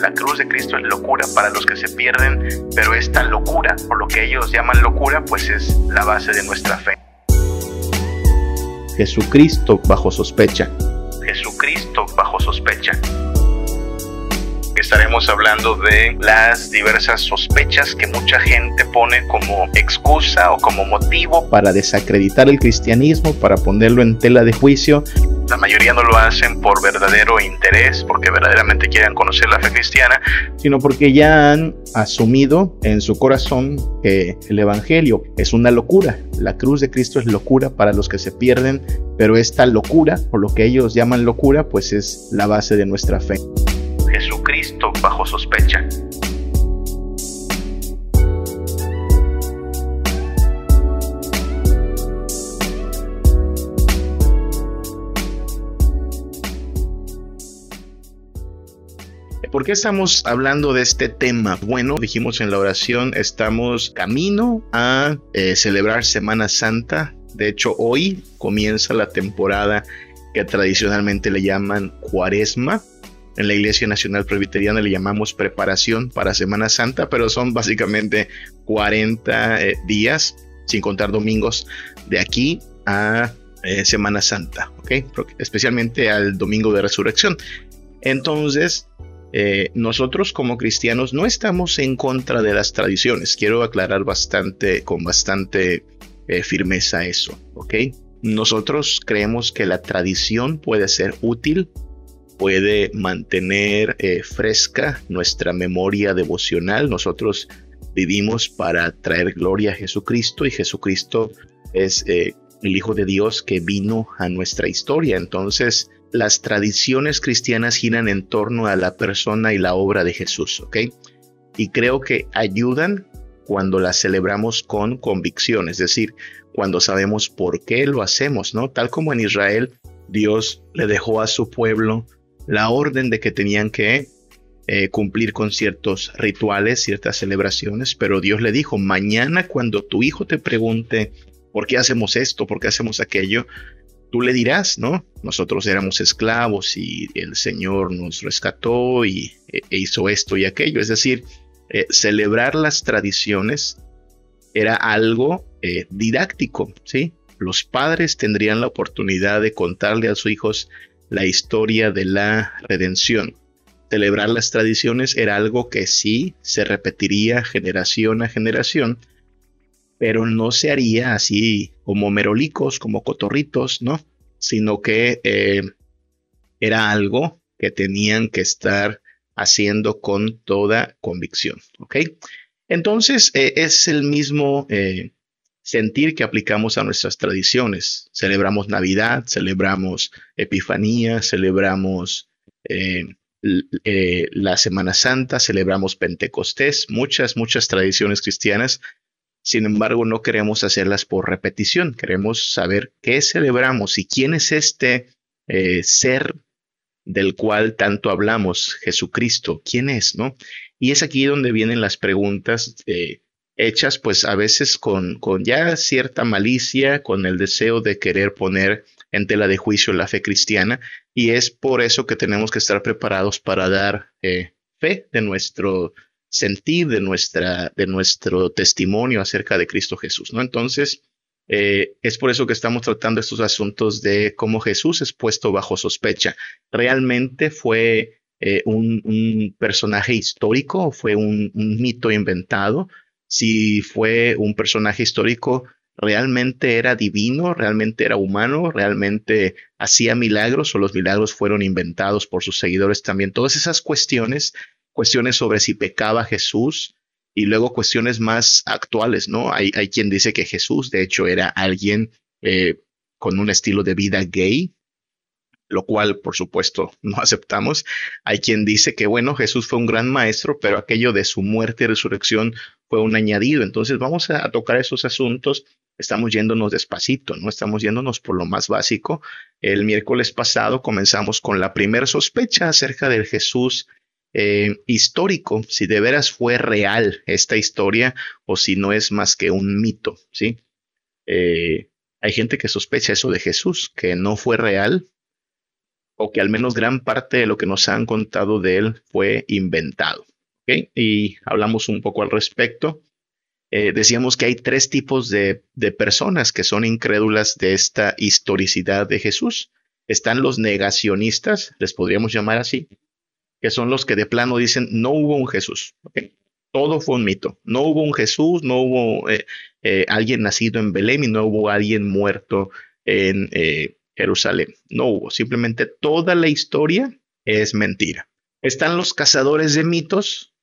La cruz de Cristo es locura para los que se pierden, pero esta locura, por lo que ellos llaman locura, pues es la base de nuestra fe. Jesucristo bajo sospecha. Jesucristo bajo sospecha estaremos hablando de las diversas sospechas que mucha gente pone como excusa o como motivo para desacreditar el cristianismo, para ponerlo en tela de juicio. La mayoría no lo hacen por verdadero interés, porque verdaderamente quieren conocer la fe cristiana, sino porque ya han asumido en su corazón que el Evangelio es una locura. La cruz de Cristo es locura para los que se pierden, pero esta locura, o lo que ellos llaman locura, pues es la base de nuestra fe. Jesucristo bajo sospecha. ¿Por qué estamos hablando de este tema? Bueno, dijimos en la oración, estamos camino a eh, celebrar Semana Santa. De hecho, hoy comienza la temporada que tradicionalmente le llaman Cuaresma en la Iglesia Nacional Presbiteriana le llamamos preparación para Semana Santa, pero son básicamente 40 eh, días, sin contar domingos, de aquí a eh, Semana Santa, ¿ok? Especialmente al domingo de resurrección. Entonces, eh, nosotros como cristianos no estamos en contra de las tradiciones. Quiero aclarar bastante, con bastante firmeza eso, ¿ok? Nosotros creemos que la tradición puede ser útil puede mantener eh, fresca nuestra memoria devocional. Nosotros vivimos para traer gloria a Jesucristo y Jesucristo es eh, el Hijo de Dios que vino a nuestra historia. Entonces, las tradiciones cristianas giran en torno a la persona y la obra de Jesús, ¿ok? Y creo que ayudan cuando las celebramos con convicción, es decir, cuando sabemos por qué lo hacemos, ¿no? Tal como en Israel, Dios le dejó a su pueblo la orden de que tenían que eh, cumplir con ciertos rituales, ciertas celebraciones, pero Dios le dijo, mañana cuando tu hijo te pregunte por qué hacemos esto, por qué hacemos aquello, tú le dirás, ¿no? Nosotros éramos esclavos y el Señor nos rescató y e, e hizo esto y aquello. Es decir, eh, celebrar las tradiciones era algo eh, didáctico, ¿sí? Los padres tendrían la oportunidad de contarle a sus hijos la historia de la redención. Celebrar las tradiciones era algo que sí se repetiría generación a generación, pero no se haría así como merolicos, como cotorritos, ¿no? Sino que eh, era algo que tenían que estar haciendo con toda convicción, ¿ok? Entonces eh, es el mismo eh, sentir que aplicamos a nuestras tradiciones. Celebramos Navidad, celebramos Epifanía, celebramos la Semana Santa, celebramos Pentecostés, muchas, muchas tradiciones cristianas. Sin embargo, no queremos hacerlas por repetición, queremos saber qué celebramos y quién es este eh, ser del cual tanto hablamos, Jesucristo, quién es, ¿no? Y es aquí donde vienen las preguntas de hechas pues a veces con, con ya cierta malicia, con el deseo de querer poner en tela de juicio la fe cristiana. Y es por eso que tenemos que estar preparados para dar eh, fe de nuestro sentir, de, nuestra, de nuestro testimonio acerca de Cristo Jesús, ¿no? Entonces, eh, es por eso que estamos tratando estos asuntos de cómo Jesús es puesto bajo sospecha. ¿Realmente fue eh, un, personaje histórico fue un, un mito inventado? si fue un personaje histórico, realmente era divino, realmente era humano, realmente hacía milagros o los milagros fueron inventados por sus seguidores también. Todas esas cuestiones, cuestiones sobre si pecaba Jesús y luego cuestiones más actuales, ¿no? Hay, hay quien dice que Jesús, de hecho, era alguien eh, con un estilo de vida gay, lo cual por supuesto no aceptamos. Hay quien dice que bueno, Jesús fue un gran maestro, pero aquello de su muerte y resurrección fue un añadido. Entonces vamos a, tocar esos asuntos. Estamos yéndonos despacito, ¿no? Estamos yéndonos por lo más básico. El miércoles pasado comenzamos con la primera sospecha acerca del Jesús eh, histórico, si de veras fue real esta historia o si no es más que un mito, ¿sí? Eh, hay gente que sospecha eso de Jesús, que no fue real, o que al menos gran parte de lo que nos han contado de él fue inventado. Y hablamos un poco al respecto. Eh, decíamos que hay tres tipos de, personas que son incrédulas de esta historicidad de Jesús. Están los negacionistas, les podríamos llamar así, que son los que de plano dicen no hubo un Jesús. Todo fue un mito. No hubo un Jesús, no hubo eh, eh, alguien nacido en Belén y no hubo alguien muerto en Jerusalén. No hubo. Simplemente toda la historia es mentira. Están los cazadores de mitos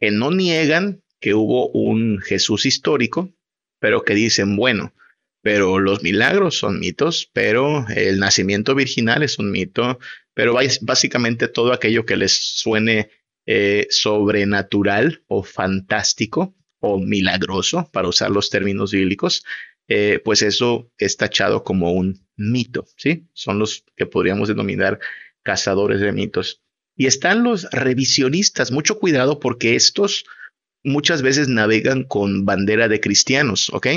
que no niegan que hubo un Jesús histórico, pero que dicen, bueno, pero los milagros son mitos, pero el nacimiento virginal es un mito, pero básicamente todo aquello que les suene eh, sobrenatural o fantástico o milagroso, para usar los términos bíblicos, eh, pues eso es tachado como un mito, ¿sí? Son los que podríamos denominar cazadores de mitos. Y están los revisionistas, mucho cuidado porque estos muchas veces navegan con bandera de cristianos, ¿ok?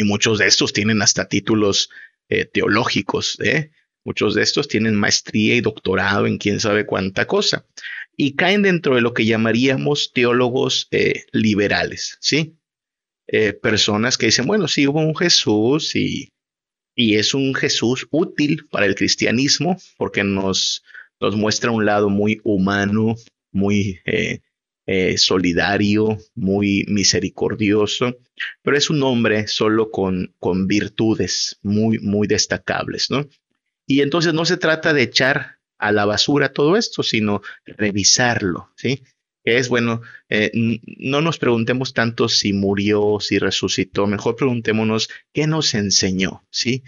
Y muchos de estos tienen hasta títulos eh, teológicos, ¿eh? Muchos de estos tienen maestría y doctorado en quién sabe cuánta cosa. Y caen dentro de lo que llamaríamos teólogos eh, liberales, ¿sí? Eh, personas que dicen, bueno, sí hubo un Jesús y, y es un Jesús útil para el cristianismo porque nos, nos muestra un lado muy humano, muy solidario, muy misericordioso, pero es un hombre solo con, con virtudes muy, muy destacables, ¿no? Y entonces no se trata de echar a la basura todo esto, sino revisarlo, ¿sí? Que es bueno, eh, no nos preguntemos tanto si murió, si resucitó, mejor preguntémonos qué nos enseñó, ¿sí?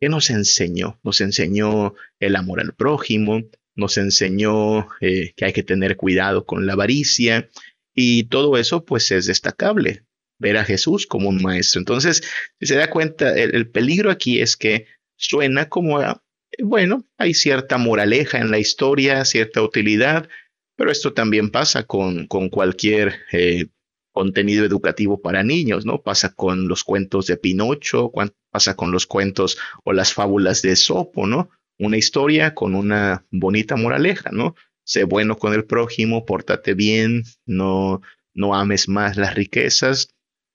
¿Qué nos enseñó? Nos enseñó el amor al prójimo, nos enseñó eh, que hay que tener cuidado con la avaricia y todo eso pues es destacable, ver a Jesús como un maestro. Entonces, si se da cuenta, el, peligro aquí es que suena como, bueno, hay cierta moraleja en la historia, cierta utilidad, pero esto también pasa con, con cualquier eh, contenido educativo para niños, ¿no? Pasa con los cuentos de Pinocho, pasa con los cuentos o las fábulas de Sopo, ¿no? Una historia con una bonita moraleja, ¿no? Sé bueno con el prójimo, pórtate bien, no, no ames más las riquezas.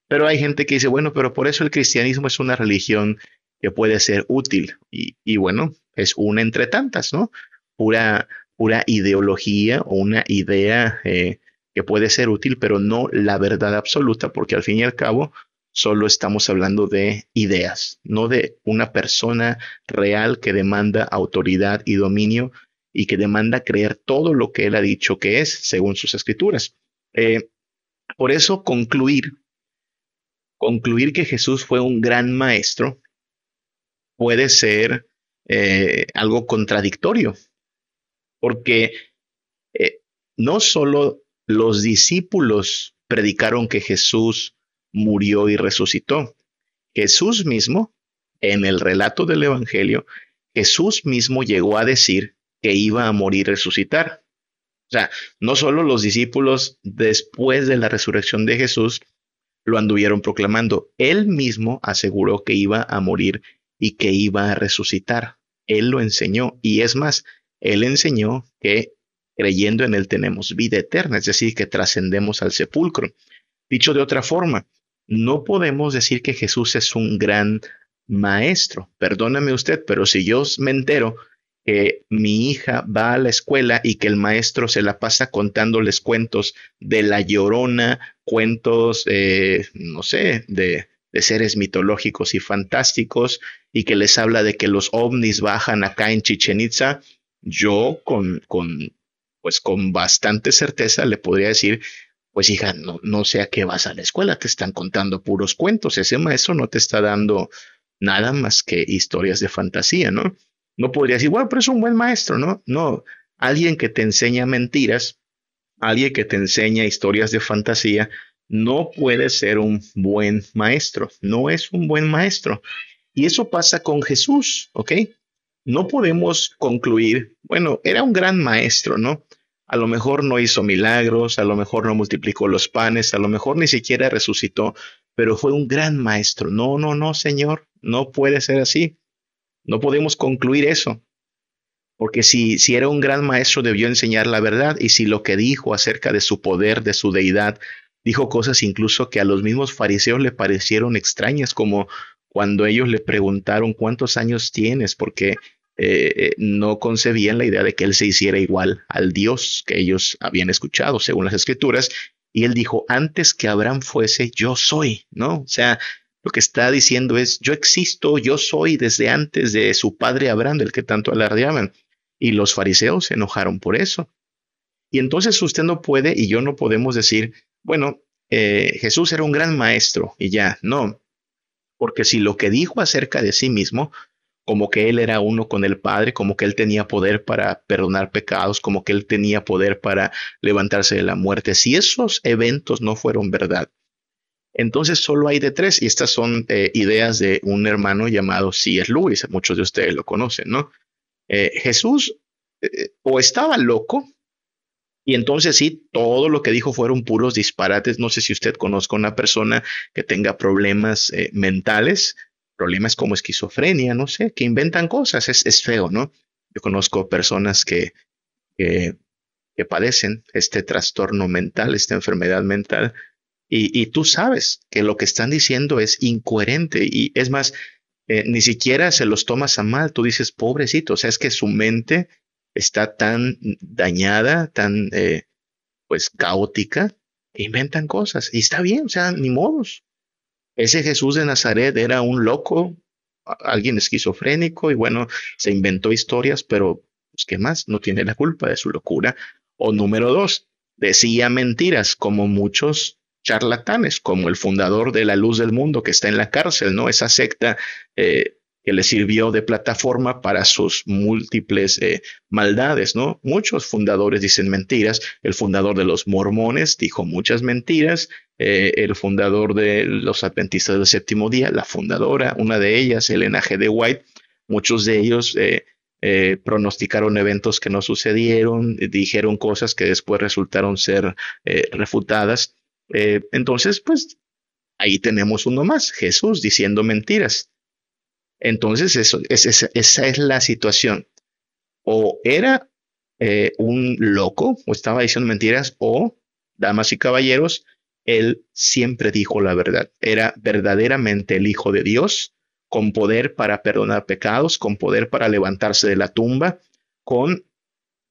Pero hay gente que dice, bueno, pero por eso el cristianismo es una religión que puede ser útil. Y, bueno, es una entre tantas, ¿no? Pura, pura ideología o una idea eh, que puede ser útil, pero no la verdad absoluta, porque al fin y al cabo solo estamos hablando de ideas, no de una persona real que demanda autoridad y dominio y que demanda creer todo lo que él ha dicho que es según sus escrituras. Eh, por eso concluir, concluir que Jesús fue un gran maestro puede ser eh, algo contradictorio, porque eh, no solo los discípulos predicaron que Jesús murió y resucitó. Jesús mismo, en el relato del Evangelio, Jesús mismo llegó a decir que iba a morir y resucitar. O sea, no solo los discípulos después de la resurrección de Jesús lo anduvieron proclamando, él mismo aseguró que iba a morir y que iba a resucitar. Él lo enseñó y es más, él enseñó que creyendo en él tenemos vida eterna, es decir, que trascendemos al sepulcro. Dicho de otra forma, no podemos decir que Jesús es un gran maestro. Perdóname usted, pero si yo me entero que mi hija va a la escuela y que el maestro se la pasa contándoles cuentos de la llorona, cuentos, eh, no sé, de, de seres mitológicos y fantásticos, y que les habla de que los ovnis bajan acá en Chichen Itza, yo con, con, pues con bastante certeza le podría decir pues hija, no, sé a qué vas a la escuela, te están contando puros cuentos, ese maestro no te está dando nada más que historias de fantasía, ¿no? No podría decir, bueno, pero es un buen maestro, ¿no? No, alguien que te enseña mentiras, alguien que te enseña historias de fantasía, no puede ser un buen maestro, no es un buen maestro. Y eso pasa con Jesús, ¿ok? No podemos concluir, bueno, era un gran maestro, ¿no? A lo mejor no hizo milagros, a lo mejor no multiplicó los panes, a lo mejor ni siquiera resucitó, pero fue un gran maestro. No, no, no, Señor, no puede ser así. No podemos concluir eso. Porque si, si era un gran maestro debió enseñar la verdad y si lo que dijo acerca de su poder, de su deidad, dijo cosas incluso que a los mismos fariseos le parecieron extrañas, como cuando ellos le preguntaron cuántos años tienes, porque eh, no concebían la idea de que él se hiciera igual al Dios que ellos habían escuchado según las escrituras. Y él dijo, antes que Abraham fuese, yo soy, ¿no? O sea, lo que está diciendo es, yo existo, yo soy desde antes de su padre Abraham, del que tanto alardeaban. Y los fariseos se enojaron por eso. Y entonces usted no puede y yo no podemos decir, bueno, eh, Jesús era un gran maestro y ya, no. Porque si lo que dijo acerca de sí mismo, como que él era uno con el Padre, como que él tenía poder para perdonar pecados, como que él tenía poder para levantarse de la muerte, si esos eventos no fueron verdad, entonces solo hay de tres y estas son eh, ideas de un hermano llamado C.S. Lewis, muchos de ustedes lo conocen, ¿no? Eh, Jesús eh, o estaba loco y entonces sí, todo lo que dijo fueron puros disparates. No sé si usted conozca una persona que tenga problemas mentales, problemas como esquizofrenia, no sé, que inventan cosas, es, feo, ¿no? Yo conozco personas que, que padecen este trastorno mental, esta enfermedad mental, y, tú sabes que lo que están diciendo es incoherente y es más, eh, ni siquiera se los tomas a mal, tú dices, pobrecito, o sea, es que su mente está tan dañada, tan eh, pues caótica, que inventan cosas y está bien, o sea, ni modos. Ese Jesús de Nazaret era un loco, alguien esquizofrénico y bueno, se inventó historias, pero pues, ¿qué más? No tiene la culpa de su locura. O número dos, decía mentiras como muchos charlatanes, como el fundador de la Luz del Mundo que está en la cárcel, ¿no? Esa secta eh, que le sirvió de plataforma para sus múltiples eh, maldades, ¿no? Muchos fundadores dicen mentiras. El fundador de los mormones dijo muchas mentiras. Eh, el fundador de los adventistas del séptimo día, la fundadora, una de ellas, Elena G. de White, muchos de ellos pronosticaron eventos que no sucedieron, dijeron cosas que después resultaron ser refutadas. Eh, entonces, pues ahí tenemos uno más, Jesús diciendo mentiras. Entonces, eso, esa es la situación. O era eh, un loco, o estaba diciendo mentiras, o, damas y caballeros, él siempre dijo la verdad. Era verdaderamente el Hijo de Dios, con poder para perdonar pecados, con poder para levantarse de la tumba, con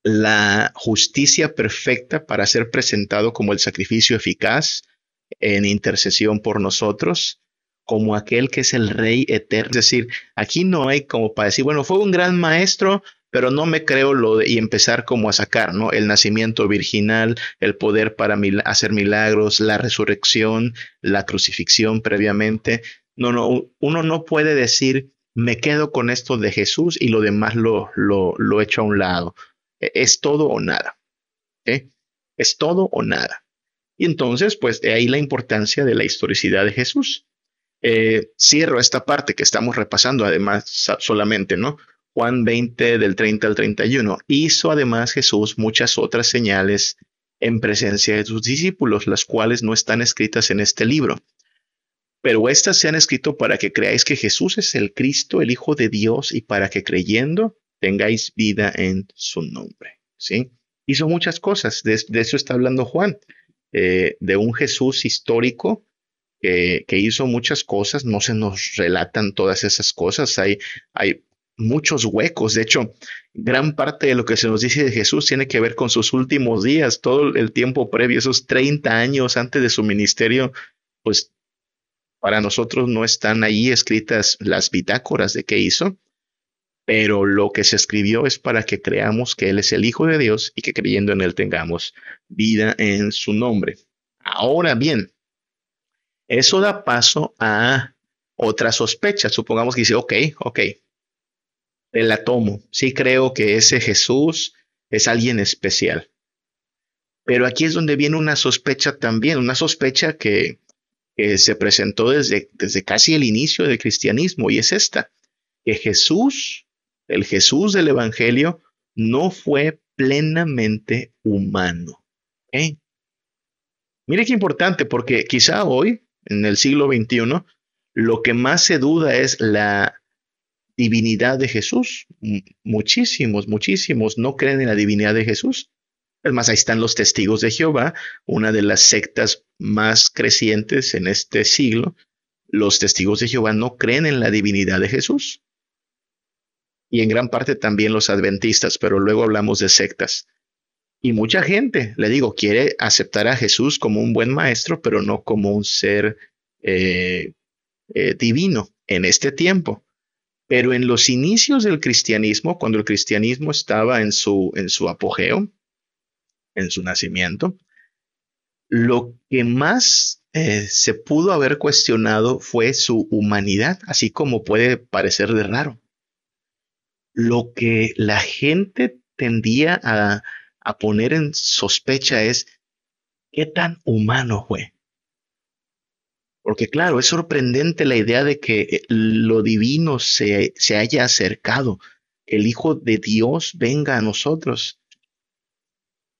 la justicia perfecta para ser presentado como el sacrificio eficaz en intercesión por nosotros, como aquel que es el Rey eterno. Es decir, aquí no hay como para decir, bueno, fue un gran maestro, pero no me creo lo de, y empezar como a sacar, ¿no? El nacimiento virginal, el poder para hacer milagros, la resurrección, la crucifixión previamente. No, no, uno no puede decir, me quedo con esto de Jesús y lo demás lo, lo, lo echo a un lado. E-, es todo o nada. Es todo o nada. Y entonces, pues de ahí la importancia de la historicidad de Jesús. Eh, cierro esta parte que estamos repasando, además, solamente, ¿no? Juan 20 del 30 al 31. Hizo además Jesús muchas otras señales en presencia de sus discípulos, las cuales no están escritas en este libro. Pero estas se han escrito para que creáis que Jesús es el Cristo, el Hijo de Dios, y para que creyendo tengáis vida en su nombre. ¿sí? Hizo muchas cosas, de, eso está hablando Juan, eh, de un Jesús histórico que, hizo muchas cosas, no se nos relatan todas esas cosas, hay, hay muchos huecos, de hecho, gran parte de lo que se nos dice de Jesús tiene que ver con sus últimos días, todo el tiempo previo, esos 30 años antes de su ministerio, pues para nosotros no están ahí escritas las bitácoras de qué hizo, pero lo que se escribió es para que creamos que Él es el Hijo de Dios y que creyendo en Él tengamos vida en su nombre. Ahora bien, eso da paso a otra sospecha. Supongamos que dice, ok, ok, te la tomo. Sí creo que ese Jesús es alguien especial. Pero aquí es donde viene una sospecha también, una sospecha que, que se presentó desde, desde casi el inicio del cristianismo y es esta, que Jesús el Jesús del Evangelio no fue plenamente humano. Mire qué importante, porque quizá hoy, en el siglo XXI, lo que más se duda es la divinidad de Jesús. muchísimos, muchísimos no creen en la divinidad de Jesús. Es más, ahí están los testigos de Jehová, una de las sectas más crecientes en este siglo. Los testigos de Jehová no creen en la divinidad de Jesús. Y en gran parte también los adventistas, pero luego hablamos de sectas. Y mucha gente, le digo, quiere aceptar a Jesús como un buen maestro, pero no como un ser eh, eh, divino en este tiempo. Pero en los inicios del cristianismo, cuando el cristianismo estaba en su, en su apogeo, en su nacimiento, lo que más eh, se pudo haber cuestionado fue su humanidad, así como puede parecer de raro. Lo que la gente tendía a, a poner en sospecha es qué tan humano fue. Porque claro, es sorprendente la idea de que eh, lo divino se, se haya acercado, el Hijo de Dios venga a nosotros.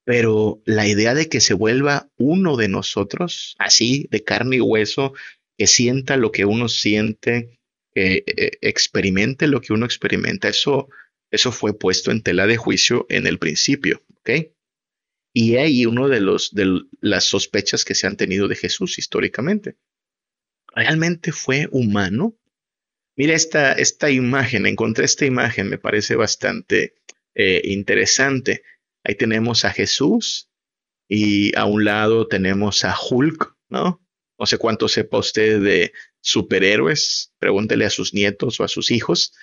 Pero la idea de que se vuelva uno de nosotros, así, de carne y hueso, que sienta lo que uno siente, que eh, experimente lo que uno experimenta, eso, eso fue puesto en tela de juicio en el principio. Y hay uno de los de las sospechas que se han tenido de Jesús históricamente. ¿Realmente fue humano? Mira esta, esta imagen, encontré esta imagen, me parece bastante eh, interesante. Ahí tenemos a Jesús y a un lado tenemos a Hulk, ¿no? No sé cuánto sepa usted de superhéroes, pregúntele a sus nietos o a sus hijos,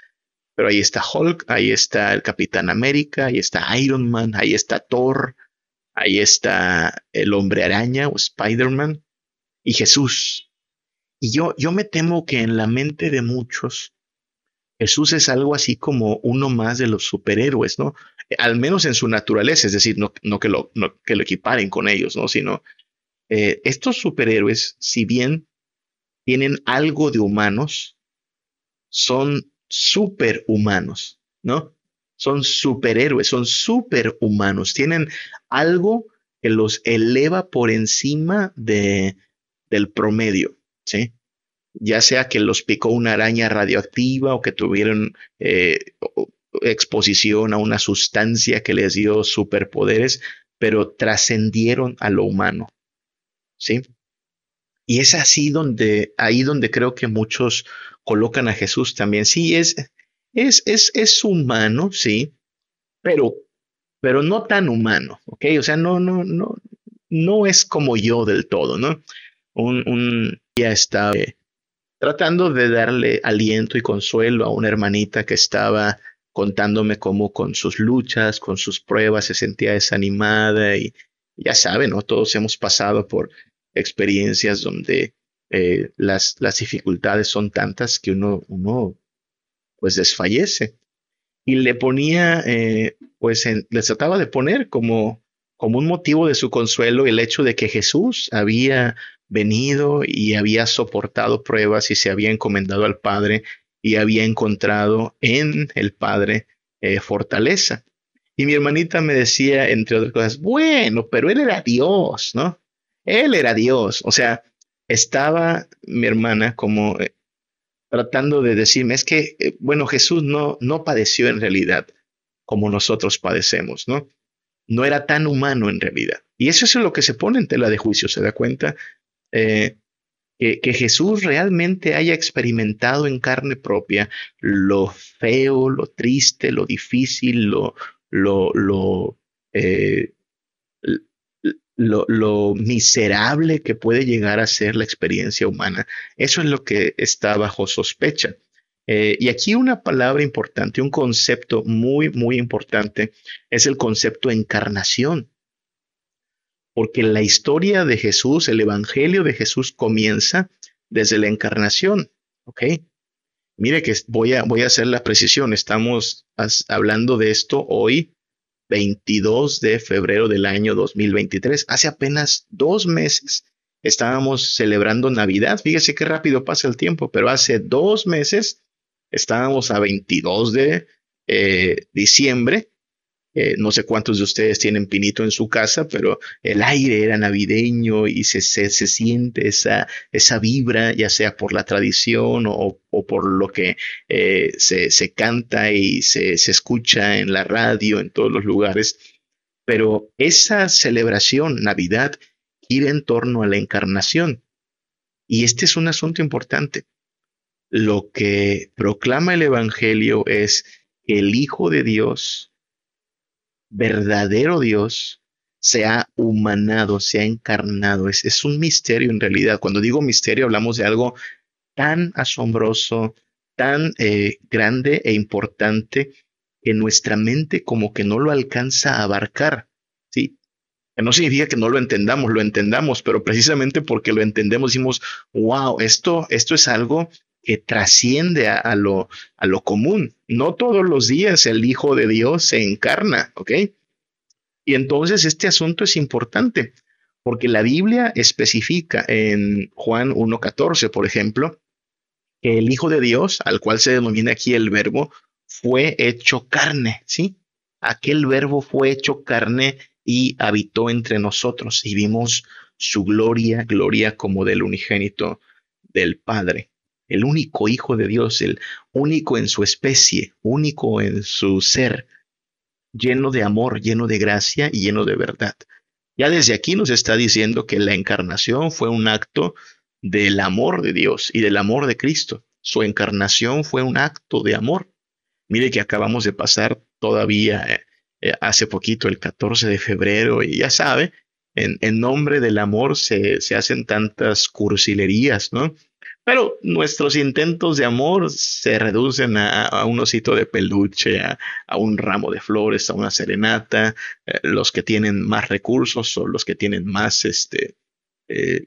pero ahí está Hulk, ahí está el Capitán América, ahí está Iron Man, ahí está Thor, ahí está el Hombre Araña o Spider-Man y Jesús. Y yo, yo me temo que en la mente de muchos, Jesús es algo así como uno más de los superhéroes, ¿no? Al menos en su naturaleza, es decir, no, no, que, lo, que lo equiparen con ellos, ¿no? Sino eh, estos superhéroes, si bien tienen algo de humanos, son superhumanos, ¿no? Son superhéroes, son superhumanos, tienen algo que los eleva por encima de, del promedio, ¿sí? Ya sea que los picó una araña radioactiva o que tuvieron eh, exposición a una sustancia que les dio superpoderes, pero trascendieron a lo humano, ¿sí? Y es así donde, ahí donde creo que muchos colocan a Jesús también. Sí, es, es, es, es humano, sí, pero, pero no tan humano, ¿ok? O sea, no, no, no, no es como yo del todo, ¿no? Un, un día estaba tratando de darle aliento y consuelo a una hermanita que estaba contándome cómo con sus luchas, con sus pruebas se sentía desanimada y ya saben, ¿no? Todos hemos pasado por experiencias donde eh, las, las, dificultades son tantas que uno, uno pues desfallece. Y le ponía, eh, pues le trataba de poner como, como un motivo de su consuelo el hecho de que Jesús había venido y había soportado pruebas y se había encomendado al Padre y había encontrado en el Padre eh, fortaleza. Y mi hermanita me decía, entre otras cosas, bueno, pero él era Dios, ¿no? Él era Dios. O sea, estaba mi hermana como eh, tratando de decirme, es que, eh, bueno, Jesús no, no padeció en realidad como nosotros padecemos, ¿no? No era tan humano en realidad. Y eso es lo que se pone en tela de juicio, ¿se da cuenta? Eh, que, que, Jesús realmente haya experimentado en carne propia lo feo, lo triste, lo difícil, lo, lo, lo, lo, miserable que puede llegar a ser la experiencia humana. Eso es lo que está bajo sospecha. Eh, y aquí una palabra importante, un concepto muy, muy importante, es el concepto encarnación. Porque la historia de Jesús, el Evangelio de Jesús comienza desde la encarnación. ¿Ok? Mire que voy a, voy a hacer la precisión. Estamos hablando de esto hoy, 22 de febrero del año 2023. Hace apenas dos meses estábamos celebrando Navidad. Fíjese qué rápido pasa el tiempo, pero hace dos meses estábamos a 22 de eh, diciembre Eh, no sé cuántos de ustedes tienen pinito en su casa, pero el aire era navideño y se, se, siente esa, esa vibra, ya sea por la tradición o, por lo que eh, se, se, canta y se, se escucha en la radio, en todos los lugares. Pero esa celebración, Navidad, gira en torno a la encarnación. Y este es un asunto importante. Lo que proclama el Evangelio es que el Hijo de Dios verdadero Dios se ha humanado, se ha encarnado. Es, es un misterio en realidad. Cuando digo misterio hablamos de algo tan asombroso, tan eh, grande e importante que nuestra mente como que no lo alcanza a abarcar. ¿sí? No significa que no lo entendamos, lo entendamos, pero precisamente porque lo entendemos decimos, wow, esto, esto es algo que trasciende a, lo, a lo común. No todos los días el Hijo de Dios se encarna, ¿ok? Y entonces este asunto es importante, porque la Biblia especifica en Juan 1.14, por ejemplo, que el Hijo de Dios, al cual se denomina aquí el verbo, fue hecho carne, ¿sí? Aquel verbo fue hecho carne y habitó entre nosotros y vimos su gloria, gloria como del unigénito del Padre el único Hijo de Dios, el único en su especie, único en su ser, lleno de amor, lleno de gracia y lleno de verdad. Ya desde aquí nos está diciendo que la encarnación fue un acto del amor de Dios y del amor de Cristo. Su encarnación fue un acto de amor. Mire que acabamos de pasar todavía eh, eh, hace poquito, el 14 de febrero, y ya sabe, en, nombre del amor se, se hacen tantas cursilerías, ¿no? Pero nuestros intentos de amor se reducen a, un osito de peluche, a, un ramo de flores, a una serenata. Eh, los que tienen más recursos o los que tienen más este, eh,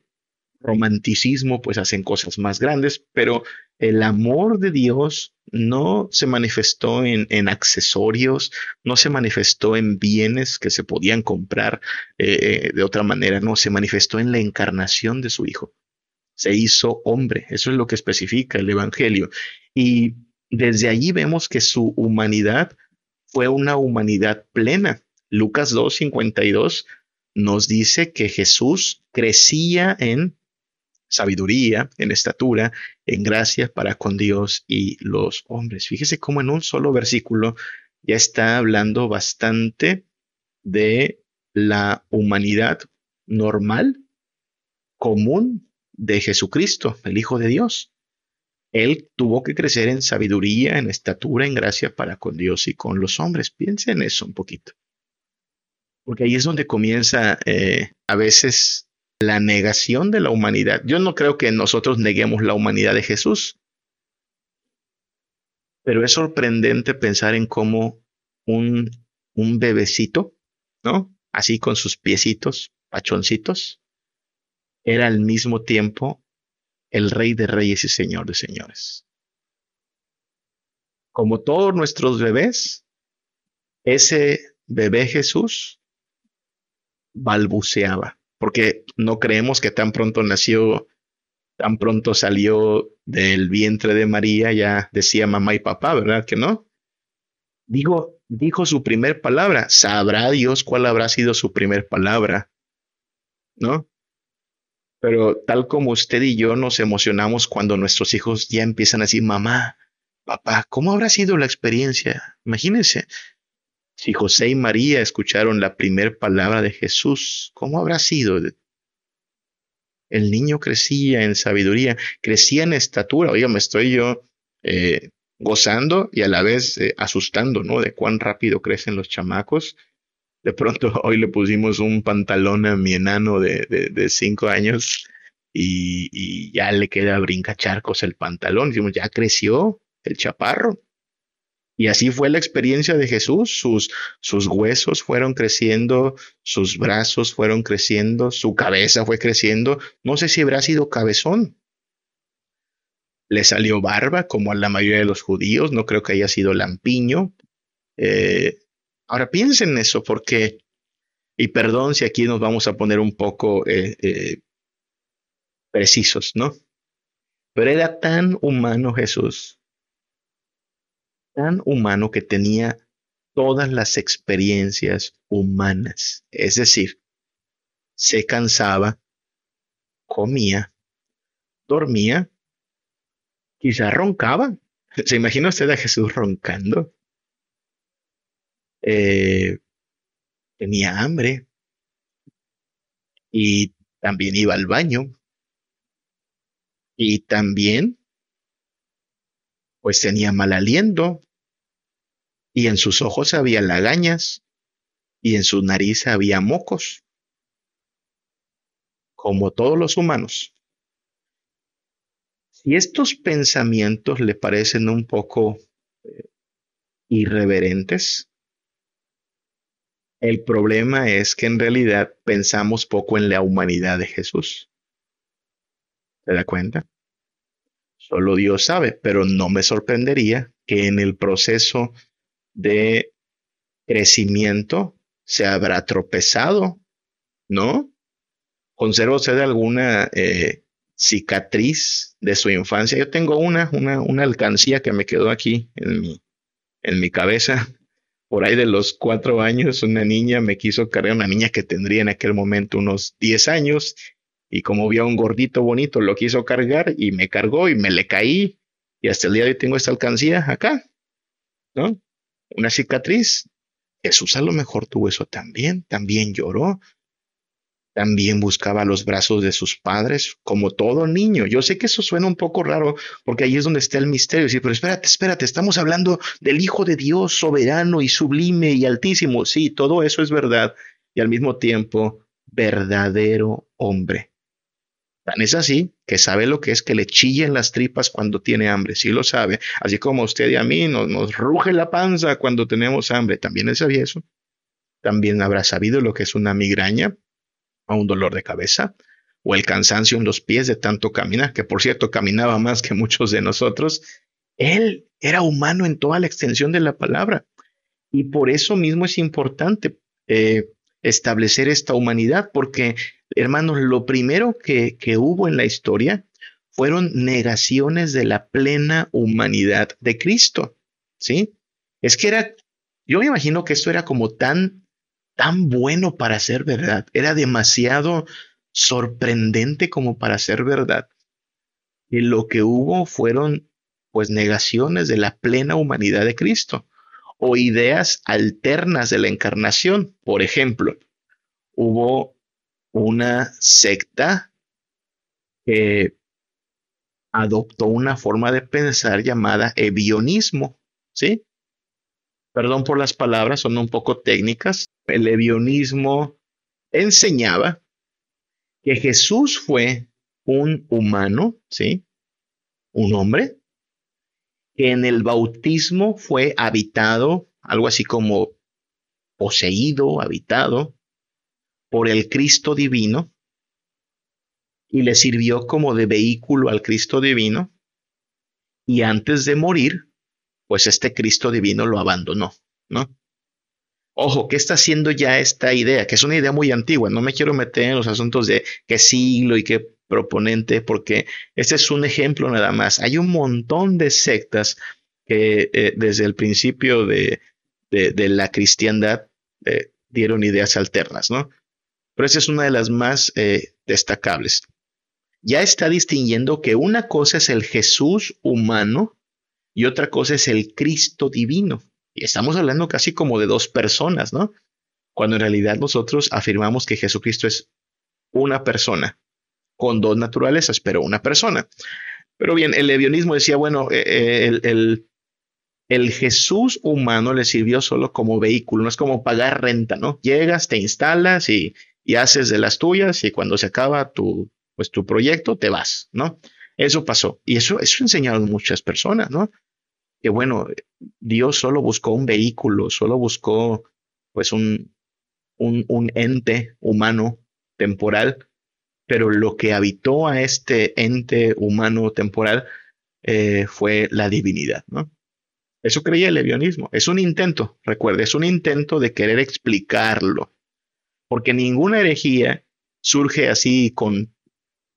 romanticismo, pues hacen cosas más grandes. Pero el amor de Dios no se manifestó en, accesorios, no se manifestó en bienes que se podían comprar eh, de otra manera, no, se manifestó en la encarnación de su Hijo se hizo hombre. Eso es lo que especifica el Evangelio. Y desde allí vemos que su humanidad fue una humanidad plena. Lucas 2.52 nos dice que Jesús crecía en sabiduría, en estatura, en gracia para con Dios y los hombres. Fíjese cómo en un solo versículo ya está hablando bastante de la humanidad normal, común, de Jesucristo, el Hijo de Dios. Él tuvo que crecer en sabiduría, en estatura, en gracia para con Dios y con los hombres. Piensen en eso un poquito. Porque ahí es donde comienza eh, a veces la negación de la humanidad. Yo no creo que nosotros neguemos la humanidad de Jesús. Pero es sorprendente pensar en cómo un, un bebecito, ¿no? Así con sus piecitos, pachoncitos, era al mismo tiempo el Rey de Reyes y Señor de Señores. Como todos nuestros bebés, ese bebé Jesús balbuceaba, porque no creemos que tan pronto nació, tan pronto salió del vientre de María, ya decía mamá y papá, ¿verdad que no? Digo, dijo su primer palabra, sabrá Dios cuál habrá sido su primer palabra, ¿no? Pero tal como usted y yo nos emocionamos cuando nuestros hijos ya empiezan a decir, mamá, papá, ¿cómo habrá sido la experiencia? Imagínense, si José y María escucharon la primera palabra de Jesús, ¿cómo habrá sido? El niño crecía en sabiduría, crecía en estatura. Oiga, me estoy yo eh, gozando y a la vez eh, asustando, ¿no? De cuán rápido crecen los chamacos. De pronto hoy le pusimos un pantalón a mi enano de, cinco años y, ya le queda brincacharcos el pantalón. Decimos, ya creció el chaparro. Y así fue la experiencia de Jesús. Sus, sus huesos fueron creciendo, sus brazos fueron creciendo, su cabeza fue creciendo. No sé si habrá sido cabezón. Le salió barba, como a la mayoría de los judíos. No creo que haya sido lampiño. Eh, Ahora piensen en eso porque, y perdón si aquí nos vamos a poner un poco eh, eh, precisos, ¿no? Pero era tan humano Jesús, tan humano que tenía todas las experiencias humanas. Es decir, se cansaba, comía, dormía, quizá roncaba. ¿Se imagina usted a Jesús roncando? Eh, tenía hambre. Y también iba al baño. Y también pues tenía mal aliento. Y en sus ojos había lagañas. Y en su nariz había mocos, como todos los humanos. Si estos pensamientos le parecen un poco eh, irreverentes, el problema es que en realidad pensamos poco en la humanidad de Jesús. ¿Se da cuenta? Solo Dios sabe, pero no me sorprendería que en el proceso de crecimiento se habrá tropezado, ¿no? ¿Conserva usted alguna eh, cicatriz de su infancia? Yo tengo una, una, una alcancía que me quedó aquí en mi, en mi cabeza. Por ahí de los cuatro años, una niña me quiso cargar, una niña que tendría en aquel momento unos diez años, y como vio a un gordito bonito, lo quiso cargar y me cargó y me le caí. Y hasta el día de hoy tengo esta alcancía acá, ¿no? Una cicatriz. Jesús a lo mejor tuvo eso también, también lloró, también buscaba los brazos de sus padres, como todo niño. Yo sé que eso suena un poco raro, porque ahí es donde está el misterio. Sí, pero espérate, espérate, estamos hablando del Hijo de Dios soberano y sublime y altísimo. Sí, todo eso es verdad, y al mismo tiempo verdadero hombre. Tan es así que sabe lo que es que le chillen las tripas cuando tiene hambre, sí lo sabe, así como usted y a mí nos, nos ruge la panza cuando tenemos hambre, también él sabía eso. También habrá sabido lo que es una migraña o un dolor de cabeza o el cansancio en los pies de tanto caminar, que por cierto caminaba más que muchos de nosotros. Él era humano en toda la extensión de la palabra y por eso mismo es importante eh, establecer esta humanidad, porque hermanos, lo primero que, hubo en la historia fueron negaciones de la plena humanidad de Cristo. ¿Sí? Es que era, yo me imagino que esto era como tan, tan bueno para ser verdad, era demasiado sorprendente como para ser verdad. Y lo que hubo fueron pues negaciones de la plena humanidad de Cristo o ideas alternas de la encarnación. Por ejemplo, hubo una secta que adoptó una forma de pensar llamada evionismo, ¿sí? Perdón por las palabras, son un poco técnicas. El evionismo enseñaba que Jesús fue un humano, ¿sí? Un hombre, que en el bautismo fue habitado, algo así como poseído, habitado, por el Cristo divino y le sirvió como de vehículo al Cristo divino y antes de morir, pues este Cristo divino lo abandonó, ¿no? Ojo, ¿qué está haciendo ya esta idea? Que es una idea muy antigua, no me quiero meter en los asuntos de qué siglo y qué proponente, porque este es un ejemplo nada más. Hay un montón de sectas que eh, desde el principio de, la cristiandad eh, dieron ideas alternas, ¿no? pero esa es una de las más eh, destacables. Ya está distinguiendo que una cosa es el Jesús humano y otra cosa es el Cristo divino. Y estamos hablando casi como de dos personas, ¿no? Cuando en realidad nosotros afirmamos que Jesucristo es una persona, con dos naturalezas, pero una persona. Pero bien, el levionismo decía, bueno, eh, eh, el, el, el, Jesús humano le sirvió solo como vehículo, no es como pagar renta, ¿no? Llegas, te instalas y, y haces de las tuyas y cuando se acaba tu, pues, tu proyecto te vas, ¿no? Eso pasó. Y eso, eso enseñaron muchas personas, ¿no? Que bueno, Dios solo buscó un vehículo, solo buscó pues un, un, un ente humano temporal, pero lo que habitó a este ente humano temporal eh, fue la divinidad, ¿no? Eso creía el levionismo. Es un intento, recuerde, es un intento de querer explicarlo porque ninguna herejía surge así con,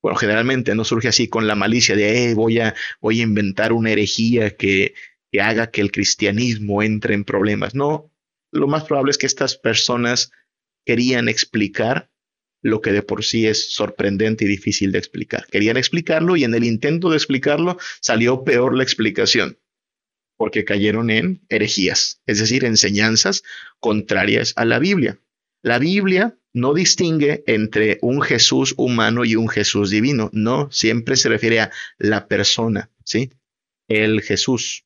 bueno, generalmente no surge así con la malicia de, voy, a, voy a inventar una herejía que, que haga que el cristianismo entre en problemas. No, lo más probable es que estas personas querían explicar lo que de por sí es sorprendente y difícil de explicar. Querían explicarlo y en el intento de explicarlo salió peor la explicación, porque cayeron en herejías, es decir, enseñanzas contrarias a la Biblia. La Biblia no distingue entre un Jesús humano y un Jesús divino, no, siempre se refiere a la persona, ¿sí? El Jesús,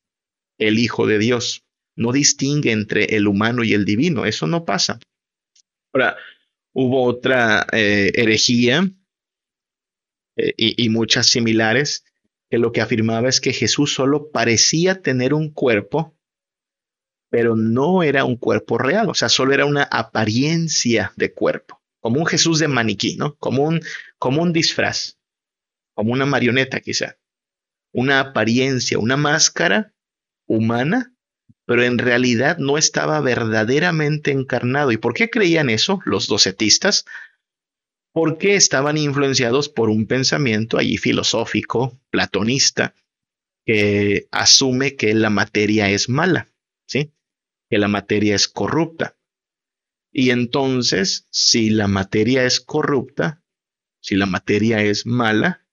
el Hijo de Dios, no distingue entre el humano y el divino, eso no pasa. Ahora, hubo otra eh, herejía eh, y, muchas similares que lo que afirmaba es que Jesús solo parecía tener un cuerpo, pero no era un cuerpo real, o sea, solo era una apariencia de cuerpo, como un Jesús de maniquí, ¿no? Como un, como un disfraz, como una marioneta quizá, una apariencia, una máscara humana, pero en realidad no estaba verdaderamente encarnado. ¿Y por qué creían eso los docetistas? Porque estaban influenciados por un pensamiento allí filosófico, platonista, que asume que la materia es mala, ¿sí? Que la materia es corrupta. Y entonces, si la materia es corrupta, si la materia es mala,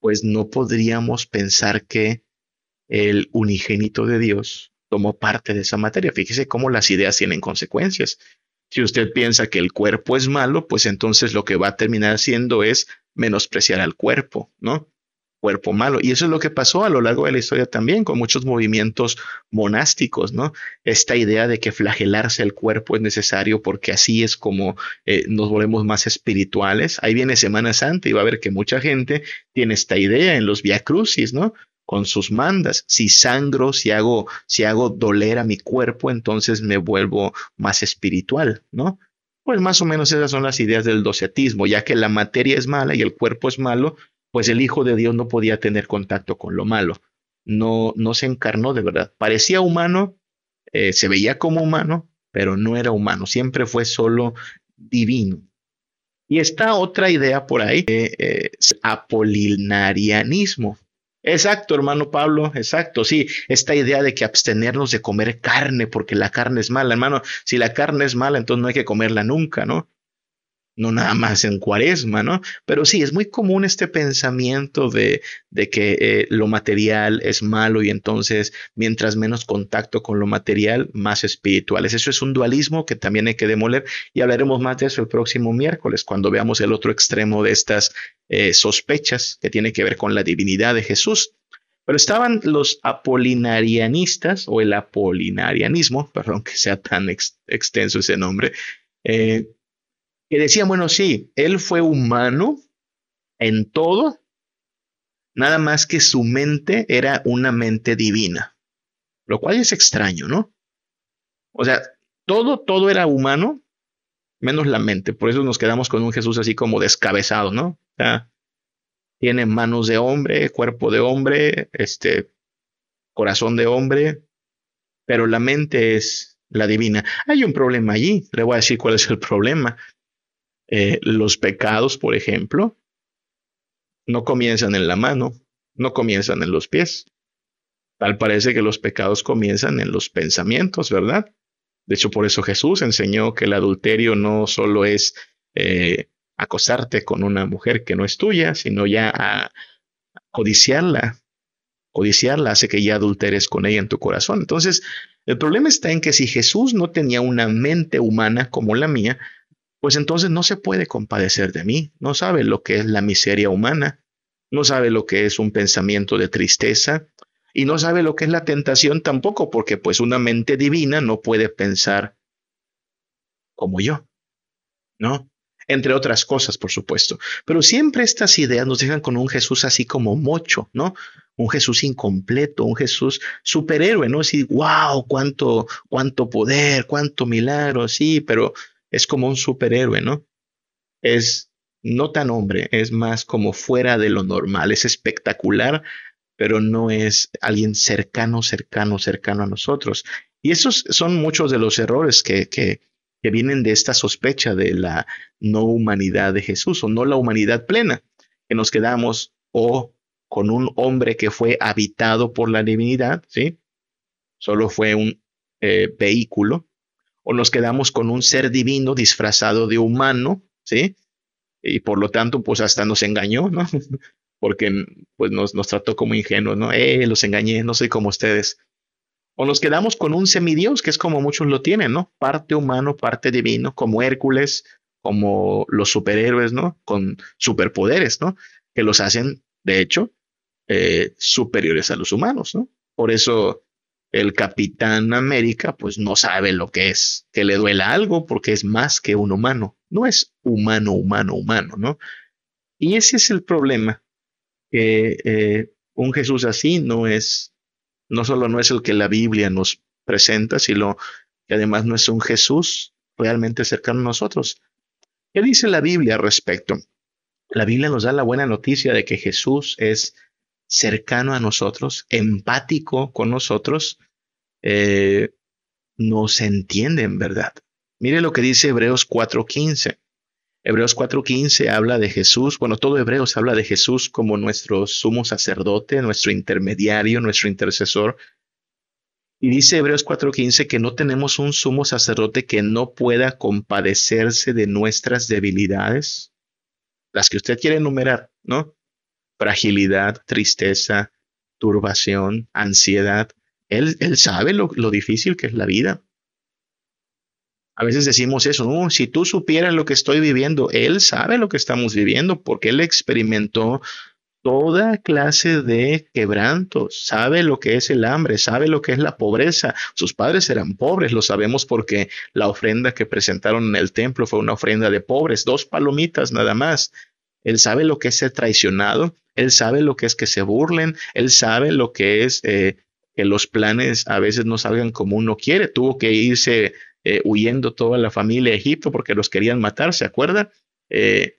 pues no podríamos pensar que el unigénito de Dios tomó parte de esa materia. Fíjese cómo las ideas tienen consecuencias. Si usted piensa que el cuerpo es malo, pues entonces lo que va a terminar haciendo es menospreciar al cuerpo, ¿no? Cuerpo malo. Y eso es lo que pasó a lo largo de la historia también con muchos movimientos monásticos, ¿no? Esta idea de que flagelarse el cuerpo es necesario porque así es como eh, nos volvemos más espirituales. Ahí viene Semana Santa y va a ver que mucha gente tiene esta idea en los Via Crucis, ¿no? Con sus mandas. Si sangro, si hago, si hago doler a mi cuerpo, entonces me vuelvo más espiritual, ¿no? Pues más o menos esas son las ideas del docetismo, ya que la materia es mala y el cuerpo es malo, pues el Hijo de Dios no podía tener contacto con lo malo. No, no se encarnó de verdad. Parecía humano, eh, se veía como humano, pero no era humano, siempre fue solo divino. Y está otra idea por ahí, eh, apolinarianismo. Exacto, hermano Pablo, exacto, sí, esta idea de que abstenernos de comer carne porque la carne es mala, hermano, si la carne es mala, entonces no hay que comerla nunca, ¿no? No nada más en cuaresma, ¿no? Pero sí, es muy común este pensamiento de, de que eh, lo material es malo y entonces mientras menos contacto con lo material, más espirituales. Eso es un dualismo que también hay que demoler y hablaremos más de eso el próximo miércoles cuando veamos el otro extremo de estas eh, sospechas que tiene que ver con la divinidad de Jesús. Pero estaban los apolinarianistas o el apolinarianismo, perdón que sea tan extenso ese nombre, eh, que decían, bueno, sí, él fue humano en todo, nada más que su mente era una mente divina, lo cual es extraño, ¿no? O sea, todo, todo era humano, menos la mente, por eso nos quedamos con un Jesús así como descabezado, ¿no? O sea, tiene manos de hombre, cuerpo de hombre, este, corazón de hombre, pero la mente es la divina. Hay un problema allí, le voy a decir cuál es el problema. Eh, los pecados, por ejemplo, no comienzan en la mano, no comienzan en los pies. Tal parece que los pecados comienzan en los pensamientos, ¿verdad? De hecho, por eso Jesús enseñó que el adulterio no solo es eh, acosarte con una mujer que no es tuya, sino ya a codiciarla. Codiciarla hace que ya adulteres con ella en tu corazón. Entonces, el problema está en que si Jesús no tenía una mente humana como la mía, pues entonces no se puede compadecer de mí, no sabe lo que es la miseria humana, no sabe lo que es un pensamiento de tristeza y no sabe lo que es la tentación tampoco, porque pues una mente divina no puede pensar como yo, ¿no? Entre otras cosas, por supuesto. Pero siempre estas ideas nos dejan con un Jesús así como mocho, ¿no? Un Jesús incompleto, un Jesús superhéroe, ¿no? Así, wow, cuánto, cuánto poder, cuánto milagro, sí, pero es como un superhéroe, ¿no? Es no tan hombre, es más como fuera de lo normal, es espectacular, pero no es alguien cercano, cercano, cercano a nosotros. Y esos son muchos de los errores que, que, que vienen de esta sospecha de la no humanidad de Jesús o no la humanidad plena, que nos quedamos o con un hombre que fue habitado por la divinidad, ¿sí? Solo fue un eh, vehículo, o nos quedamos con un ser divino disfrazado de humano, ¿sí? Y por lo tanto, pues hasta nos engañó, ¿no? Porque pues nos, nos trató como ingenuos, ¿no? Eh, los engañé, no soy como ustedes. O nos quedamos con un semidios, que es como muchos lo tienen, ¿no? Parte humano, parte divino, como Hércules, como los superhéroes, ¿no? Con superpoderes, ¿no? Que los hacen, de hecho, eh, superiores a los humanos, ¿no? Por eso el Capitán América, pues no sabe lo que es, que le duela algo porque es más que un humano, no es humano, humano, humano, ¿no? Y ese es el problema, que eh, un Jesús así no es, no solo no es el que la Biblia nos presenta, sino que además no es un Jesús realmente cercano a nosotros. ¿Qué dice la Biblia al respecto? La Biblia nos da la buena noticia de que Jesús es cercano a nosotros, empático con nosotros, eh, nos entiende en verdad. Mire lo que dice Hebreos 4.15. Hebreos 4.15 habla de Jesús, bueno, todo Hebreos habla de Jesús como nuestro sumo sacerdote, nuestro intermediario, nuestro intercesor. Y dice Hebreos 4:15 que no tenemos un sumo sacerdote que no pueda compadecerse de nuestras debilidades, las que usted quiere enumerar, ¿no? Fragilidad, tristeza, turbación, ansiedad. Él, él sabe lo, lo difícil que es la vida. A veces decimos eso, no, si tú supieras lo que estoy viviendo, Él sabe lo que estamos viviendo porque Él experimentó toda clase de quebrantos, sabe lo que es el hambre, sabe lo que es la pobreza. Sus padres eran pobres, lo sabemos porque la ofrenda que presentaron en el templo fue una ofrenda de pobres, dos palomitas nada más. Él sabe lo que es ser traicionado, él sabe lo que es que se burlen, él sabe lo que es eh, que los planes a veces no salgan como uno quiere. Tuvo que irse eh, huyendo toda la familia a Egipto porque los querían matar, ¿se acuerda? Eh,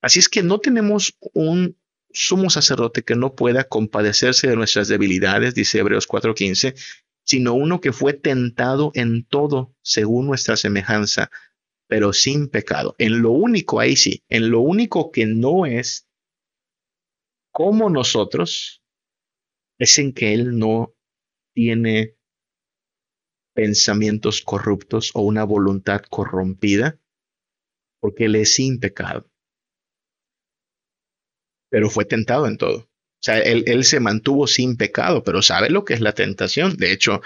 así es que no tenemos un sumo sacerdote que no pueda compadecerse de nuestras debilidades, dice Hebreos 4:15, sino uno que fue tentado en todo según nuestra semejanza, pero sin pecado. En lo único, ahí sí, en lo único que no es como nosotros, es en que Él no tiene pensamientos corruptos o una voluntad corrompida, porque Él es sin pecado pero fue tentado en todo. O sea, él, se mantuvo sin pecado, pero sabe lo que es la tentación. De hecho,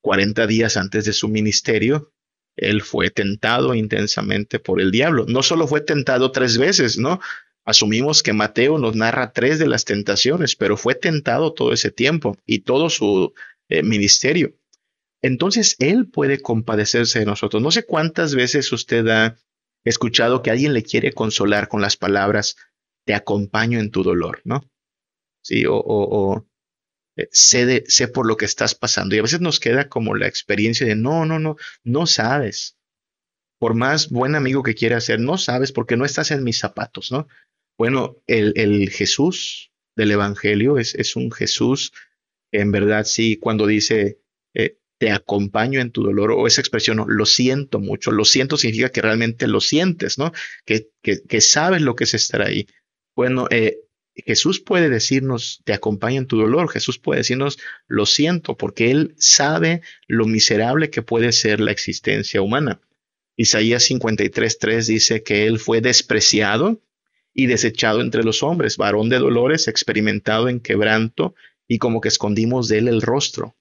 40 eh, días antes de su ministerio, él fue tentado intensamente por el diablo. No solo fue tentado tres veces, ¿no? Asumimos que Mateo nos narra tres de las tentaciones, pero fue tentado todo ese tiempo y todo su eh, ministerio. Entonces, Él puede compadecerse de nosotros. No sé cuántas veces usted ha escuchado que alguien le quiere consolar con las palabras, te acompaño en tu dolor, ¿no? Sí, o, o, eh, sé, por lo que estás pasando. Y a veces nos queda como la experiencia de, no, no, no, no sabes. Por más buen amigo que quieras ser, no sabes porque no estás en mis zapatos, ¿no? Bueno, el, Jesús del Evangelio es, un Jesús, en verdad, sí, cuando dice, eh, te acompaño en tu dolor, o esa expresión, lo siento mucho, lo siento significa que realmente lo sientes, ¿no? Que, que, que sabes lo que es estar ahí. Bueno, eh, Jesús puede decirnos, te acompaña en tu dolor. Jesús puede decirnos, lo siento, porque Él sabe lo miserable que puede ser la existencia humana. Isaías 53.3 dice que Él fue despreciado y desechado entre los hombres, varón de dolores, experimentado en quebranto, y como que escondimos de Él el rostro.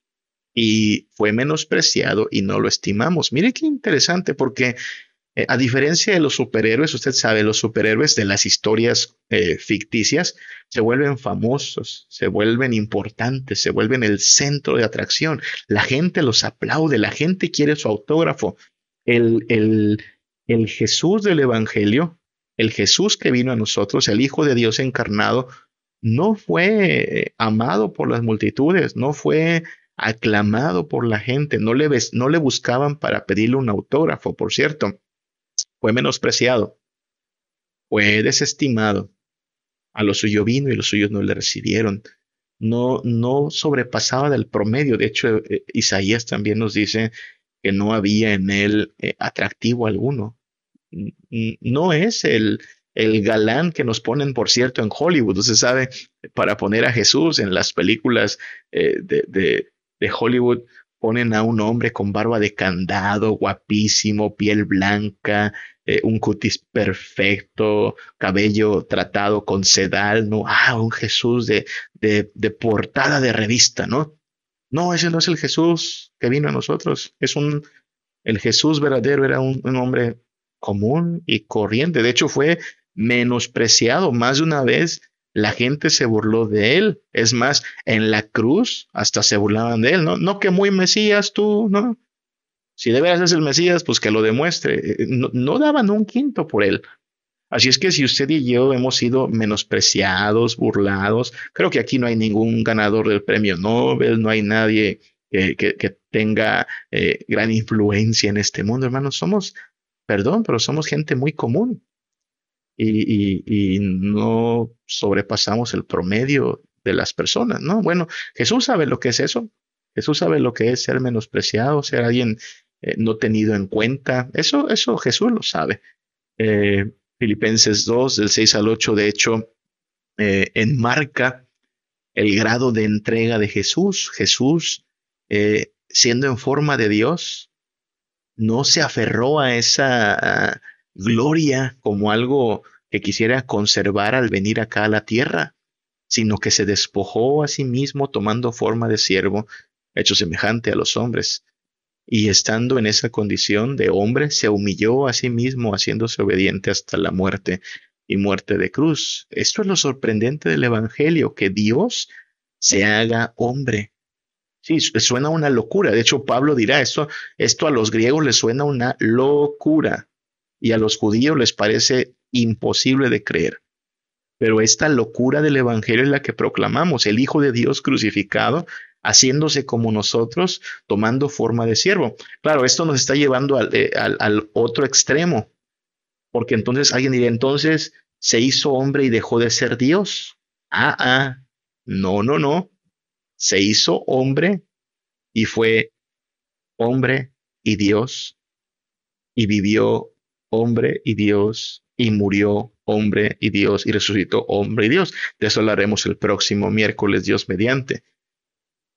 Y fue menospreciado y no lo estimamos. Mire qué interesante, porque eh, a diferencia de los superhéroes, usted sabe, los superhéroes de las historias eh, ficticias se vuelven famosos, se vuelven importantes, se vuelven el centro de atracción. La gente los aplaude, la gente quiere su autógrafo. El, el, el Jesús del Evangelio, el Jesús que vino a nosotros, el Hijo de Dios encarnado, no fue eh, amado por las multitudes, no fue aclamado por la gente, no le, no le buscaban para pedirle un autógrafo, por cierto fue menospreciado, fue desestimado. A lo suyo vino y los suyos no le recibieron. No, no sobrepasaba del promedio. De hecho, eh, Isaías también nos dice que no había en él eh, atractivo alguno. No es el, el galán que nos ponen, por cierto, en Hollywood. Usted sabe, para poner a Jesús en las películas eh, de, de, de, Hollywood, ponen a un hombre con barba de candado, guapísimo, piel blanca, eh, un cutis perfecto, cabello tratado con sedal, ¿no? Ah, un Jesús de, de, de portada de revista, ¿no? No, ese no es el Jesús que vino a nosotros. Es un, el Jesús verdadero era un, un hombre común y corriente. De hecho, fue menospreciado más de una vez. La gente se burló de él. Es más, en la cruz hasta se burlaban de él, ¿no? No que muy Mesías tú, ¿no? Si de veras es el Mesías, pues que lo demuestre. Eh, no, no daban un quinto por él. Así es que si usted y yo hemos sido menospreciados, burlados, creo que aquí no hay ningún ganador del premio Nobel, no hay nadie que, que, tenga eh, gran influencia en este mundo, hermanos. Somos, perdón, pero somos gente muy común y, no sobrepasamos el promedio de las personas, ¿no? Bueno, Jesús sabe lo que es eso. Jesús sabe lo que es ser menospreciado, ser alguien eh, no tenido en cuenta. Eso, eso Jesús lo sabe. Eh, Filipenses 2, del 6 al 8, de hecho, eh, enmarca el grado de entrega de Jesús. Jesús, siendo en forma de Dios, no se aferró a esa gloria como algo que quisiera conservar al venir acá a la tierra, sino que se despojó a sí mismo tomando forma de siervo, hecho semejante a los hombres y estando en esa condición de hombre, se humilló a sí mismo, haciéndose obediente hasta la muerte y muerte de cruz. Esto es lo sorprendente del Evangelio, que Dios se haga hombre. Sí, suena una locura. De hecho, Pablo dirá esto, esto a los griegos les suena una locura y a los judíos les parece imposible de creer. Pero esta locura del Evangelio es la que proclamamos, el Hijo de Dios crucificado haciéndose como nosotros, tomando forma de siervo. Claro, esto nos está llevando eh, al, otro extremo, porque entonces alguien diría, entonces se hizo hombre y dejó de ser Dios. Ah, ah, no, no, no. Se hizo hombre y fue hombre y Dios y vivió hombre y Dios y murió hombre y Dios y resucitó hombre y Dios. De eso hablaremos el próximo miércoles, Dios mediante.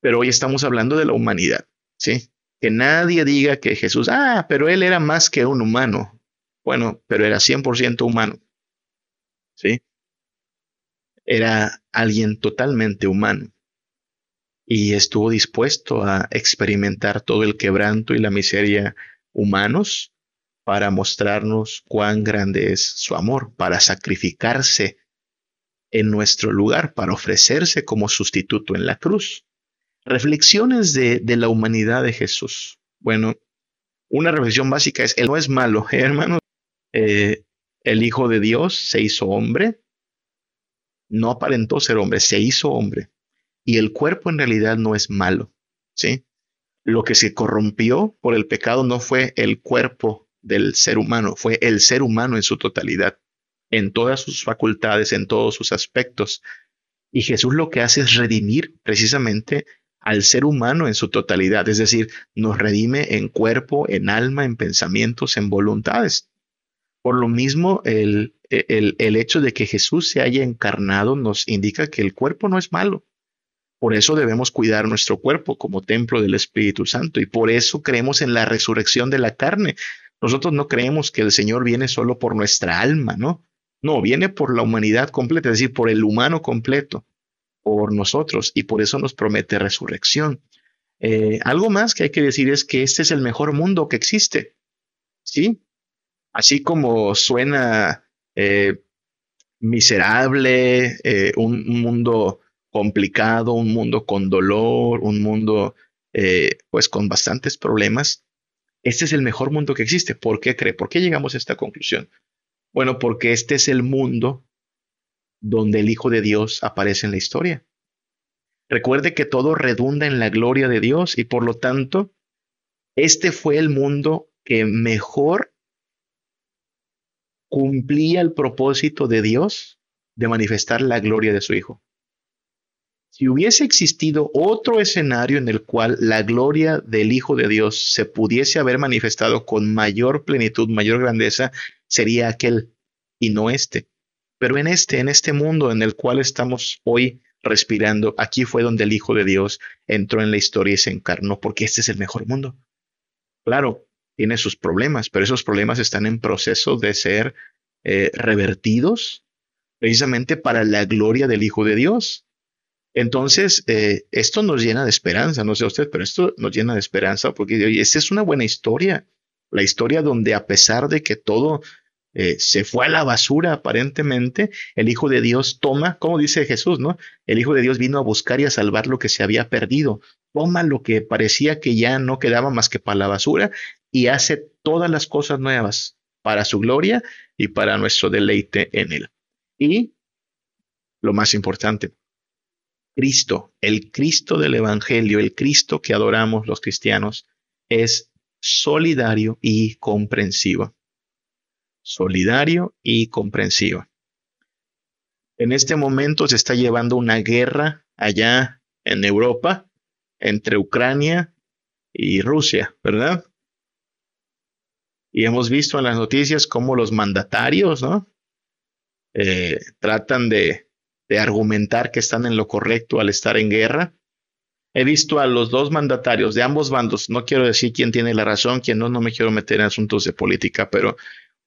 Pero hoy estamos hablando de la humanidad, ¿sí? Que nadie diga que Jesús, ah, pero él era más que un humano. Bueno, pero era 100% humano, ¿sí? Era alguien totalmente humano y estuvo dispuesto a experimentar todo el quebranto y la miseria humanos para mostrarnos cuán grande es su amor, para sacrificarse en nuestro lugar, para ofrecerse como sustituto en la cruz. Reflexiones de, la humanidad de Jesús. Bueno, una reflexión básica es, Él no es malo, ¿eh, hermano. Eh, el Hijo de Dios se hizo hombre, no aparentó ser hombre, se hizo hombre. Y el cuerpo en realidad no es malo, ¿sí? Lo que se corrompió por el pecado no fue el cuerpo del ser humano, fue el ser humano en su totalidad, en todas sus facultades, en todos sus aspectos. Y Jesús lo que hace es redimir precisamente al ser humano en su totalidad, es decir, nos redime en cuerpo, en alma, en pensamientos, en voluntades. Por lo mismo, el, el, el, hecho de que Jesús se haya encarnado nos indica que el cuerpo no es malo. Por eso debemos cuidar nuestro cuerpo como templo del Espíritu Santo y por eso creemos en la resurrección de la carne. Nosotros no creemos que el Señor viene solo por nuestra alma, ¿no? No, viene por la humanidad completa, es decir, por el humano completo por nosotros y por eso nos promete resurrección. Eh, algo más que hay que decir es que este es el mejor mundo que existe. ¿Sí? Así como suena eh, miserable, eh, un, mundo complicado, un mundo con dolor, un mundo pues con bastantes problemas. Este es el mejor mundo que existe. ¿Por qué cree? ¿Por qué llegamos a esta conclusión? Bueno, porque este es el mundo donde el Hijo de Dios aparece en la historia. Recuerde que todo redunda en la gloria de Dios y por lo tanto, este fue el mundo que mejor cumplía el propósito de Dios de manifestar la gloria de su Hijo. Si hubiese existido otro escenario en el cual la gloria del Hijo de Dios se pudiese haber manifestado con mayor plenitud, mayor grandeza, sería aquel y no este. Pero en este, en este mundo en el cual estamos hoy respirando, aquí fue donde el Hijo de Dios entró en la historia y se encarnó, porque este es el mejor mundo. Claro, tiene sus problemas, pero esos problemas están en proceso de ser eh, revertidos precisamente para la gloria del Hijo de Dios. Entonces, eh, esto nos llena de esperanza, no sé usted, pero esto nos llena de esperanza porque esta es una buena historia, la historia donde a pesar de que todo eh, se fue a la basura aparentemente, el Hijo de Dios toma, como dice Jesús, ¿no? El Hijo de Dios vino a buscar y a salvar lo que se había perdido, toma lo que parecía que ya no quedaba más que para la basura y hace todas las cosas nuevas para su gloria y para nuestro deleite en él. Y lo más importante, Cristo, el Cristo del Evangelio, el Cristo que adoramos los cristianos, es solidario y comprensivo. Solidario y comprensivo. En este momento se está llevando una guerra allá en Europa entre Ucrania y Rusia, ¿verdad? Y hemos visto en las noticias cómo los mandatarios, ¿no? Eh, tratan de de argumentar que están en lo correcto al estar en guerra. He visto a los dos mandatarios de ambos bandos, no quiero decir quién tiene la razón, quién no, no me quiero meter en asuntos de política, pero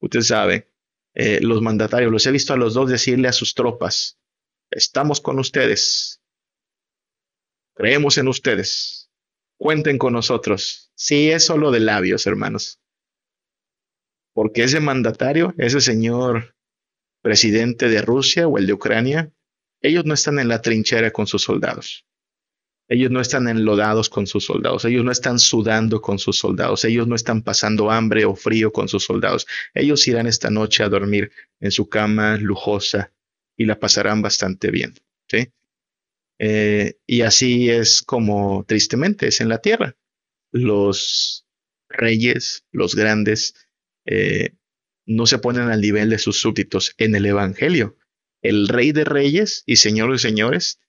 usted sabe, eh, los mandatarios, los he visto a los dos decirle a sus tropas, estamos con ustedes, creemos en ustedes, cuenten con nosotros. Sí, es solo de labios, hermanos. Porque ese mandatario, ese señor presidente de Rusia o el de Ucrania, ellos no están en la trinchera con sus soldados. Ellos no están enlodados con sus soldados. Ellos no están sudando con sus soldados. Ellos no están pasando hambre o frío con sus soldados. Ellos irán esta noche a dormir en su cama lujosa y la pasarán bastante bien. ¿sí? Eh, y así es como tristemente es en la tierra. Los reyes, los grandes, eh, no se ponen al nivel de sus súbditos en el Evangelio el rey de reyes y señor de señores,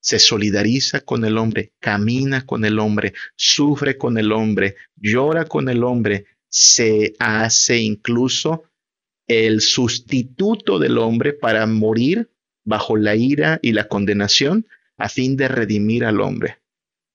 se solidariza con el hombre, camina con el hombre, sufre con el hombre, llora con el hombre, se hace incluso el sustituto del hombre para morir bajo la ira y la condenación a fin de redimir al hombre.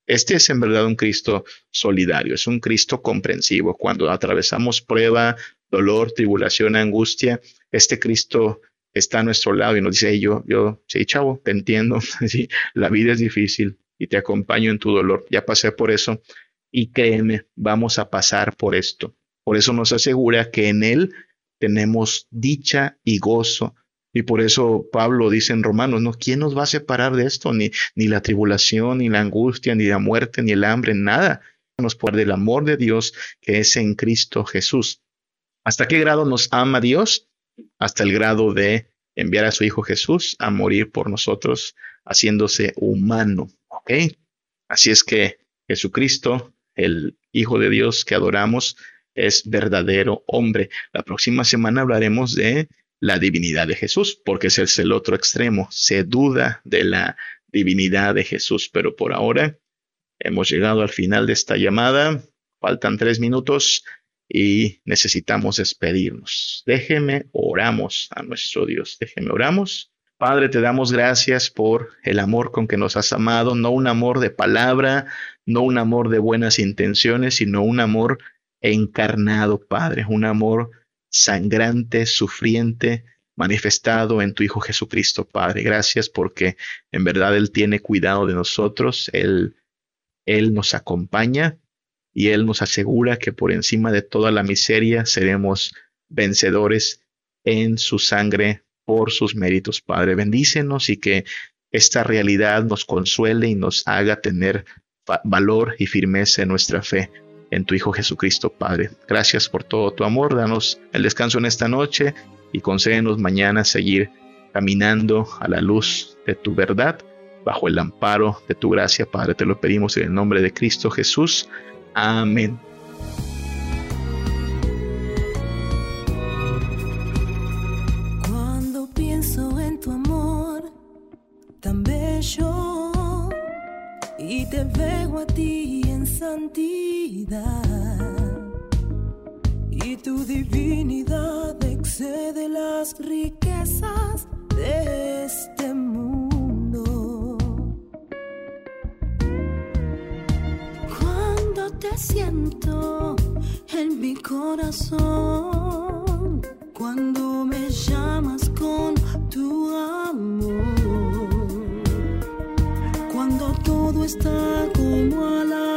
Este es en verdad un Cristo solidario, es un Cristo comprensivo. Cuando atravesamos prueba, dolor, tribulación, angustia, este Cristo está a nuestro lado y nos dice, yo, yo, sí, chavo, te entiendo, la vida es difícil y te acompaño en tu dolor. Ya pasé por eso y créeme, vamos a pasar por esto. Por eso nos asegura que en Él tenemos dicha y gozo. Y por eso Pablo dice en Romanos, ¿no? ¿Quién nos va a separar de esto? Ni, ni la tribulación, ni la angustia, ni la muerte, ni el hambre, nada. Nos puede del amor de Dios que es en Cristo Jesús. ¿Hasta qué grado nos ama Dios? Hasta el grado de enviar a su Hijo Jesús a morir por nosotros, haciéndose humano. ¿Ok? Así es que Jesucristo, el Hijo de Dios que adoramos, es verdadero hombre. La próxima semana hablaremos de la divinidad de Jesús, porque ese es el otro extremo. Se duda de la divinidad de Jesús, pero por ahora hemos llegado al final de esta llamada. Faltan tres minutos y necesitamos despedirnos. Déjeme oramos a nuestro Dios. Déjeme oramos. Padre, te damos gracias por el amor con que nos has amado, no un amor de palabra, no un amor de buenas intenciones, sino un amor encarnado, Padre, un amor sangrante, sufriente, manifestado en tu Hijo Jesucristo, Padre. Gracias porque en verdad Él tiene cuidado de nosotros, Él, Él nos acompaña y Él nos asegura que por encima de toda la miseria seremos vencedores en su sangre por sus méritos, Padre. Bendícenos y que esta realidad nos consuele y nos haga tener valor y firmeza en nuestra fe en tu Hijo Jesucristo, Padre. Gracias por todo tu amor. Danos el descanso en esta noche y concédenos mañana seguir caminando a la luz de tu verdad, bajo el amparo de tu gracia, Padre. Te lo pedimos en el nombre de Cristo Jesús. Amén. Cuando pienso en tu amor tan bello y te veo a ti en santidad y tu divinidad excede las riquezas de este mundo te siento en mi corazón cuando me llamas con tu amor. Cuando todo está como a la